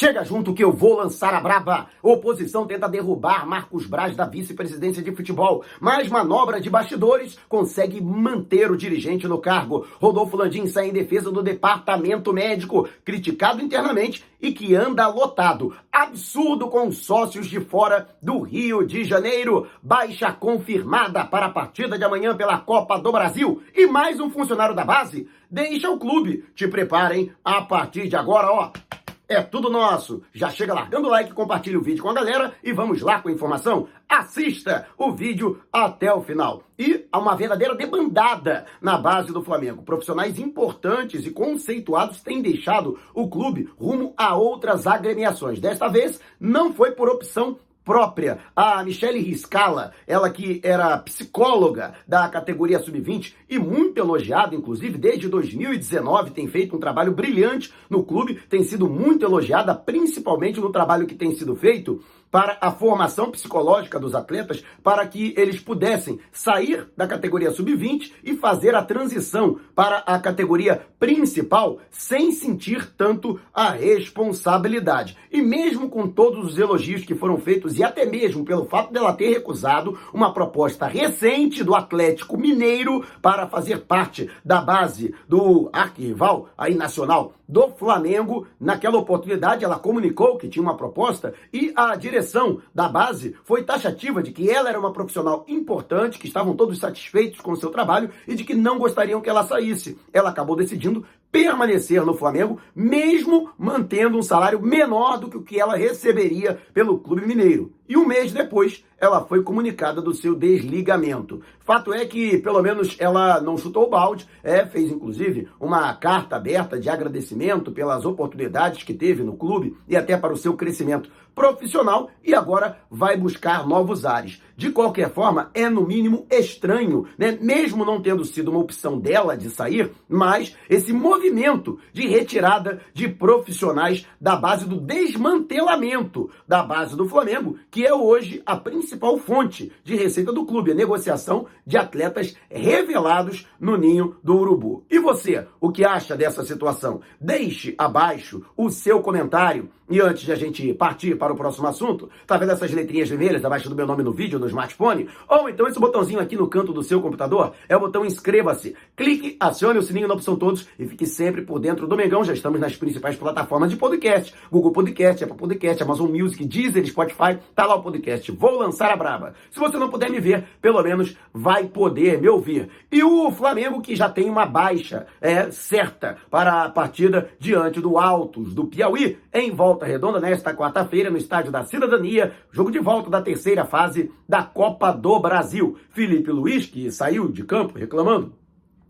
Chega junto que eu vou lançar a braba. Oposição tenta derrubar Marcos Braz da vice-presidência de futebol, mas manobra de bastidores consegue manter o dirigente no cargo. Rodolfo Landim sai em defesa do departamento médico, criticado internamente e que anda lotado. Absurdo com sócios de fora do Rio de Janeiro. Baixa confirmada para a partida de amanhã pela Copa do Brasil. E mais um funcionário da base deixa o clube. Te preparem a partir de agora, ó. É tudo nosso. Já chega largando o like, compartilha o vídeo com a galera e vamos lá com a informação. Assista o vídeo até o final. E há uma verdadeira debandada na base do Flamengo. Profissionais importantes e conceituados têm deixado o clube rumo a outras agremiações. Desta vez, não foi por opção própria, a Michele Riscala, ela que era psicóloga da categoria sub-20 e muito elogiada, inclusive desde 2019, tem feito um trabalho brilhante no clube, tem sido muito elogiada, principalmente no trabalho que tem sido feito para a formação psicológica dos atletas, para que eles pudessem sair da categoria sub-20 e fazer a transição para a categoria principal sem sentir tanto a responsabilidade. E mesmo com todos os elogios que foram feitos e até mesmo pelo fato dela ter recusado uma proposta recente do Atlético Mineiro para fazer parte da base do arquirrival aí nacional do Flamengo, naquela oportunidade ela comunicou que tinha uma proposta e a direção da base foi taxativa de que ela era uma profissional importante, que estavam todos satisfeitos com o seu trabalho e de que não gostariam que ela saísse. Ela acabou decidindo permanecer no Flamengo, mesmo mantendo um salário menor do que o que ela receberia pelo Clube Mineiro. E um mês depois, ela foi comunicada do seu desligamento. Fato é que, pelo menos, ela não chutou o balde, é, fez inclusive uma carta aberta de agradecimento pelas oportunidades que teve no clube e até para o seu crescimento profissional e agora vai buscar novos ares. De qualquer forma, é no mínimo estranho, né? Mesmo não tendo sido uma opção dela de sair, mas esse movimento de retirada de profissionais da base do desmantelamento da base do Flamengo, que é hoje a principal fonte de receita do clube, a negociação de atletas revelados no ninho do Urubu. E você, o que acha dessa situação? Deixe abaixo o seu comentário. E antes de a gente partir para o próximo assunto, tá vendo essas letrinhas vermelhas abaixo do meu nome no vídeo, no smartphone? Ou então esse botãozinho aqui no canto do seu computador é o botão inscreva-se. Clique, acione o sininho na opção todos e fique sempre por dentro do Mengão. Já estamos nas principais plataformas de podcast. Google Podcast, Apple Podcast, Amazon Music, Deezer, Spotify. Tá lá o podcast. Vou lançar a braba. Se você não puder me ver, pelo menos vai poder me ouvir. E o Flamengo que já tem uma baixa é certa para a partida diante do Altos do Piauí em volta Volta Redonda nesta quarta-feira no Estádio da Cidadania, jogo de volta da terceira fase da Copa do Brasil. Felipe Luiz, que saiu de campo reclamando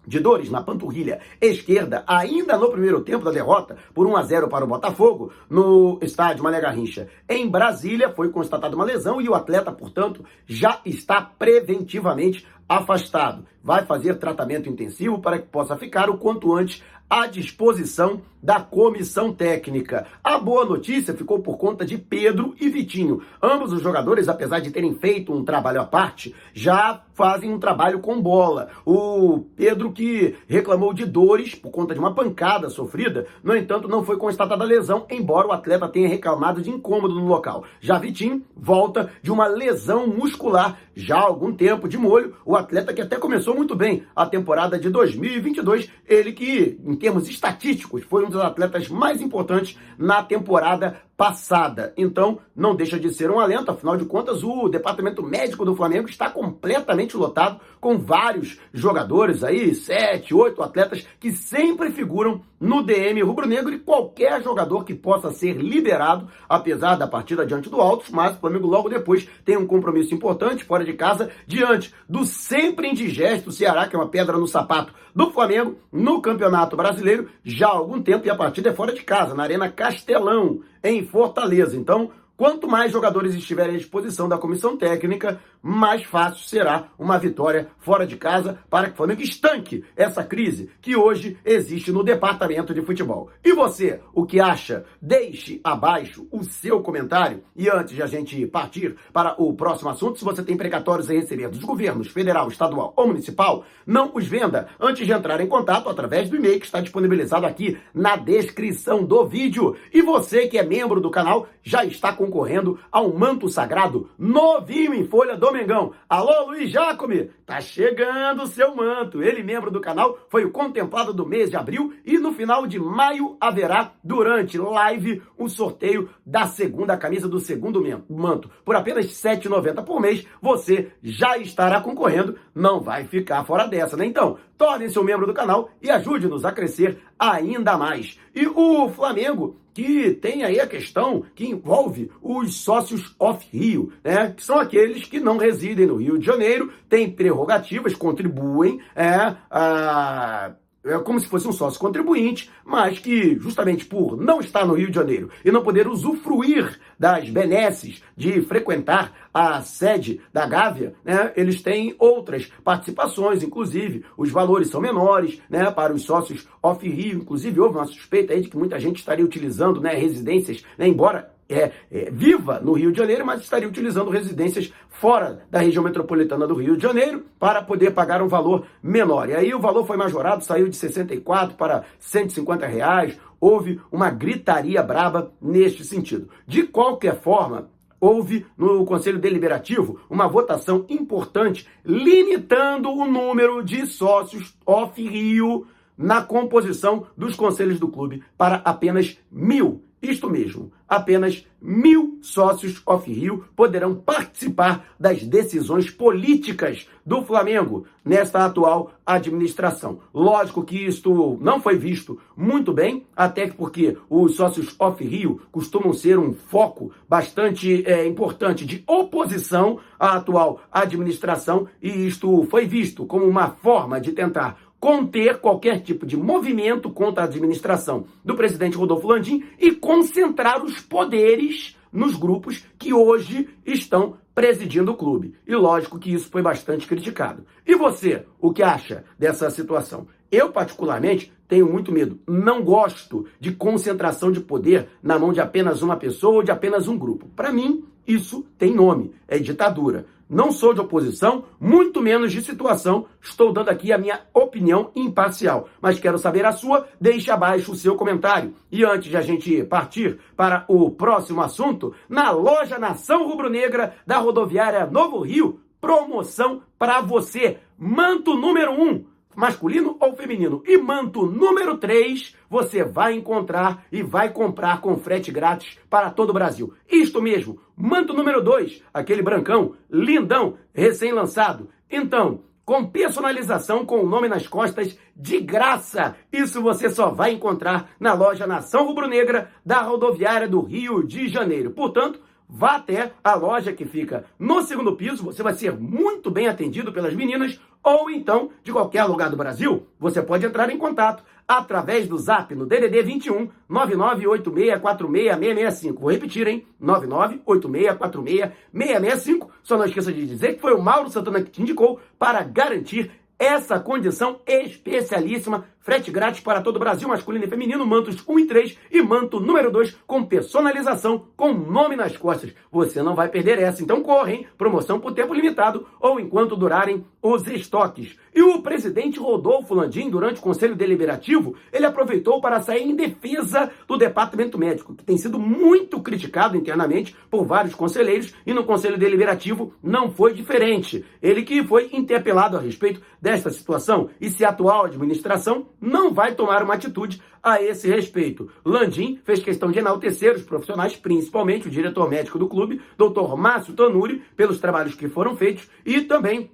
de dores na panturrilha esquerda, ainda no primeiro tempo da derrota por 1 a 0 para o Botafogo, no estádio Mané Garrincha, em Brasília, foi constatada uma lesão e o atleta, portanto, já está preventivamente afastado. Vai fazer tratamento intensivo para que possa ficar o quanto antes à disposição da comissão técnica. A boa notícia ficou por conta de Pedro e Vitinho. Ambos os jogadores, apesar de terem feito um trabalho à parte, já fazem um trabalho com bola. O Pedro que reclamou de dores por conta de uma pancada sofrida, no entanto, não foi constatada lesão, embora o atleta tenha reclamado de incômodo no local. Já Vitinho volta de uma lesão muscular já há algum tempo de molho, o atleta que até começou muito bem a temporada de 2022, ele que, em termos estatísticos, foi um dos atletas mais importantes na temporada passada. Então, não deixa de ser um alento, afinal de contas, o departamento médico do Flamengo está completamente lotado com vários jogadores aí, sete, oito atletas que sempre figuram no DM rubro-negro e qualquer jogador que possa ser liberado, apesar da partida diante do Altos, mas o Flamengo logo depois tem um compromisso importante fora de casa, diante do sempre indigesto Ceará, que é uma pedra no sapato do Flamengo, no Campeonato Brasileiro, já há algum tempo, e a partida é fora de casa, na Arena Castelão, em Fortaleza. Então, quanto mais jogadores estiverem à disposição da comissão técnica, mais fácil será uma vitória fora de casa para que o Flamengo estanque essa crise que hoje existe no departamento de futebol. E você, o que acha? Deixe abaixo o seu comentário. E antes de a gente partir para o próximo assunto, se você tem precatórios a receber dos governos federal, estadual ou municipal, não os venda antes de entrar em contato através do e-mail que está disponibilizado aqui na descrição do vídeo. E você que é membro do canal já está concorrendo a um manto sagrado novinho em folha do Mengão. Alô, Luiz Jacome, tá chegando o seu manto. Ele, membro do canal, foi o contemplado do mês de abril e no final de maio haverá, durante live, um sorteio da segunda camisa do segundo manto. Por apenas R$ 7,90 por mês, você já estará concorrendo, não vai ficar fora dessa, né? Então, torne-se um membro do canal e ajude-nos a crescer ainda mais. E o Flamengo que tem aí a questão que envolve os sócios off-Rio, né? Que são aqueles que não residem no Rio de Janeiro, têm prerrogativas, contribuem é, a é como se fosse um sócio contribuinte, mas que, justamente por não estar no Rio de Janeiro e não poder usufruir das benesses de frequentar a sede da Gávea, né, eles têm outras participações, inclusive os valores são menores né, para os sócios off-Rio. Inclusive, houve uma suspeita aí de que muita gente estaria utilizando né, residências, né, embora é, é, viva no Rio de Janeiro, mas estaria utilizando residências fora da região metropolitana do Rio de Janeiro para poder pagar um valor menor. E aí o valor foi majorado, saiu de 64 para 150 reais. Houve uma gritaria braba neste sentido. De qualquer forma, houve no Conselho Deliberativo uma votação importante limitando o número de sócios off-Rio na composição dos conselhos do clube para apenas mil. Isto mesmo, apenas mil sócios off-Rio poderão participar das decisões políticas do Flamengo nesta atual administração. Lógico que isto não foi visto muito bem, até porque os sócios off-Rio costumam ser um foco bastante é, importante de oposição à atual administração, e isto foi visto como uma forma de tentar conter qualquer tipo de movimento contra a administração do presidente Rodolfo Landim e concentrar os poderes nos grupos que hoje estão presidindo o clube. E lógico que isso foi bastante criticado. E você, o que acha dessa situação? Eu, particularmente, tenho muito medo. Não gosto de concentração de poder na mão de apenas uma pessoa ou de apenas um grupo. Para mim, isso tem nome: é ditadura. Não sou de oposição, muito menos de situação. Estou dando aqui a minha opinião imparcial. Mas quero saber a sua. Deixe abaixo o seu comentário. E antes de a gente partir para o próximo assunto, na loja Nação Rubro-Negra da rodoviária Novo Rio, promoção para você. Manto número 1. Um, masculino ou feminino. E manto número 3 você vai encontrar e vai comprar com frete grátis para todo o Brasil. Isto mesmo, manto número 2, aquele brancão, lindão, recém-lançado. Então, com personalização com o nome nas costas, de graça. Isso você só vai encontrar na loja Nação Rubro-Negra da rodoviária do Rio de Janeiro. Portanto, vá até a loja que fica no segundo piso, você vai ser muito bem atendido pelas meninas ou então de qualquer lugar do Brasil, você pode entrar em contato através do Zap no DDD 21 998646665. Vou repetir, hein? 998646665. Só não esqueça de dizer que foi o Mauro Santana que te indicou para garantir essa condição especialíssima Frete grátis para todo o Brasil, masculino e feminino, mantos 1 e 3 e manto número 2 com personalização com nome nas costas. Você não vai perder essa, então corre, hein? Promoção por tempo limitado ou enquanto durarem os estoques. E o presidente Rodolfo Landim, durante o Conselho Deliberativo, ele aproveitou para sair em defesa do Departamento Médico, que tem sido muito criticado internamente por vários conselheiros e no Conselho Deliberativo não foi diferente. Ele que foi interpelado a respeito desta situação e se a atual administração não vai tomar uma atitude a esse respeito. Landim fez questão de enaltecer os profissionais, principalmente o diretor médico do clube, Dr. Márcio Tanuri, pelos trabalhos que foram feitos e também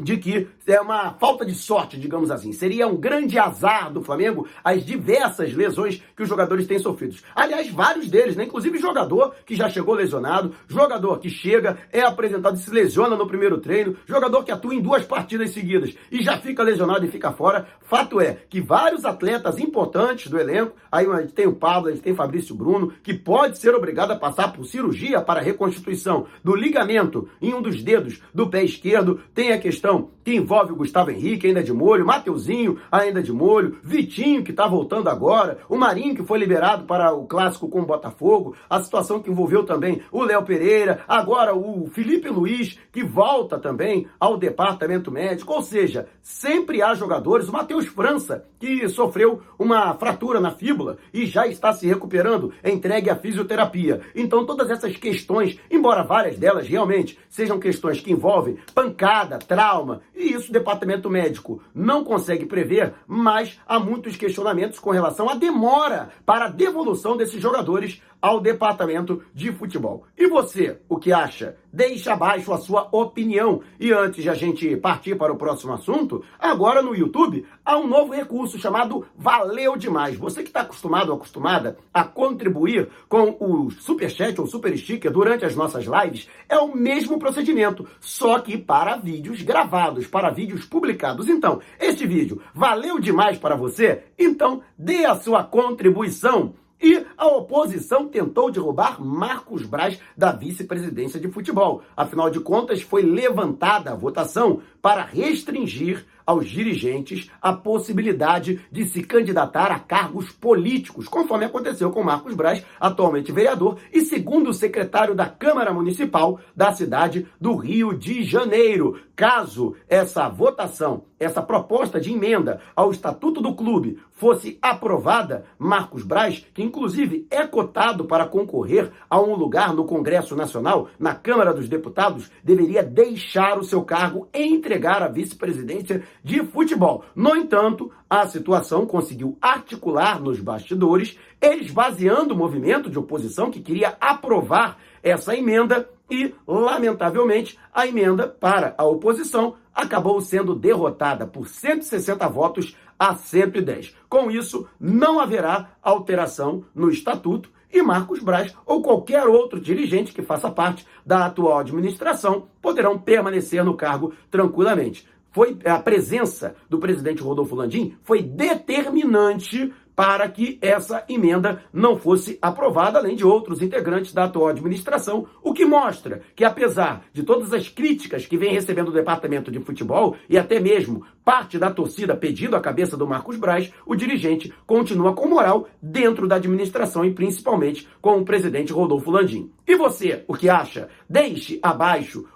de que é uma falta de sorte, digamos assim. Seria um grande azar do Flamengo as diversas lesões que os jogadores têm sofrido. Aliás, vários deles, né? Inclusive jogador que já chegou lesionado, jogador que chega, é apresentado e se lesiona no primeiro treino, jogador que atua em duas partidas seguidas e já fica lesionado e fica fora. Fato é que vários atletas importantes do elenco, aí tem o Pablo, a tem Fabrício Bruno, que pode ser obrigado a passar por cirurgia para reconstituição do ligamento em um dos dedos do pé esquerdo. Tem a questão questão que envolve o Gustavo Henrique, ainda de molho, Mateuzinho, ainda de molho, Vitinho, que está voltando agora, o Marinho, que foi liberado para o clássico com o Botafogo, a situação que envolveu também o Léo Pereira, agora o Felipe Luiz, que volta também ao departamento médico, ou seja, sempre há jogadores, o Matheus França, que sofreu uma fratura na fíbula e já está se recuperando, entregue à fisioterapia. Então, todas essas questões, embora várias delas realmente sejam questões que envolvem pancada, trauma, e isso o departamento médico não consegue prever, mas há muitos questionamentos com relação à demora para a devolução desses jogadores ao departamento de futebol. E você, o que acha? Deixe abaixo a sua opinião. E antes de a gente partir para o próximo assunto, agora no YouTube há um novo recurso chamado Valeu Demais. Você que está acostumado ou acostumada a contribuir com o Superchat ou Super Sticker durante as nossas lives, é o mesmo procedimento, só que para vídeos gravados, para vídeos publicados. Então, este vídeo valeu demais para você? Então, dê a sua contribuição. A oposição tentou derrubar Marcos Braz da vice-presidência de futebol. Afinal de contas, foi levantada a votação para restringir aos dirigentes a possibilidade de se candidatar a cargos políticos, conforme aconteceu com Marcos Braz, atualmente vereador e segundo secretário da Câmara Municipal da cidade do Rio de Janeiro. Caso essa votação, essa proposta de emenda ao estatuto do clube fosse aprovada, Marcos Braz, que inclusive é cotado para concorrer a um lugar no Congresso Nacional, na Câmara dos Deputados, deveria deixar o seu cargo e entregar a vice-presidência de futebol. No entanto, a situação conseguiu articular nos bastidores, esvaziando o movimento de oposição que queria aprovar essa emenda e, lamentavelmente, a emenda para a oposição acabou sendo derrotada por 160 votos a 110. Com isso, não haverá alteração no estatuto e Marcos Braz ou qualquer outro dirigente que faça parte da atual administração poderão permanecer no cargo tranquilamente foi a presença do presidente Rodolfo Landim foi determinante para que essa emenda não fosse aprovada, além de outros integrantes da atual administração, o que mostra que, apesar de todas as críticas que vem recebendo o departamento de futebol e até mesmo parte da torcida pedindo a cabeça do Marcos Braz, o dirigente continua com moral dentro da administração e principalmente com o presidente Rodolfo Landim. E você, o que acha? Deixe abaixo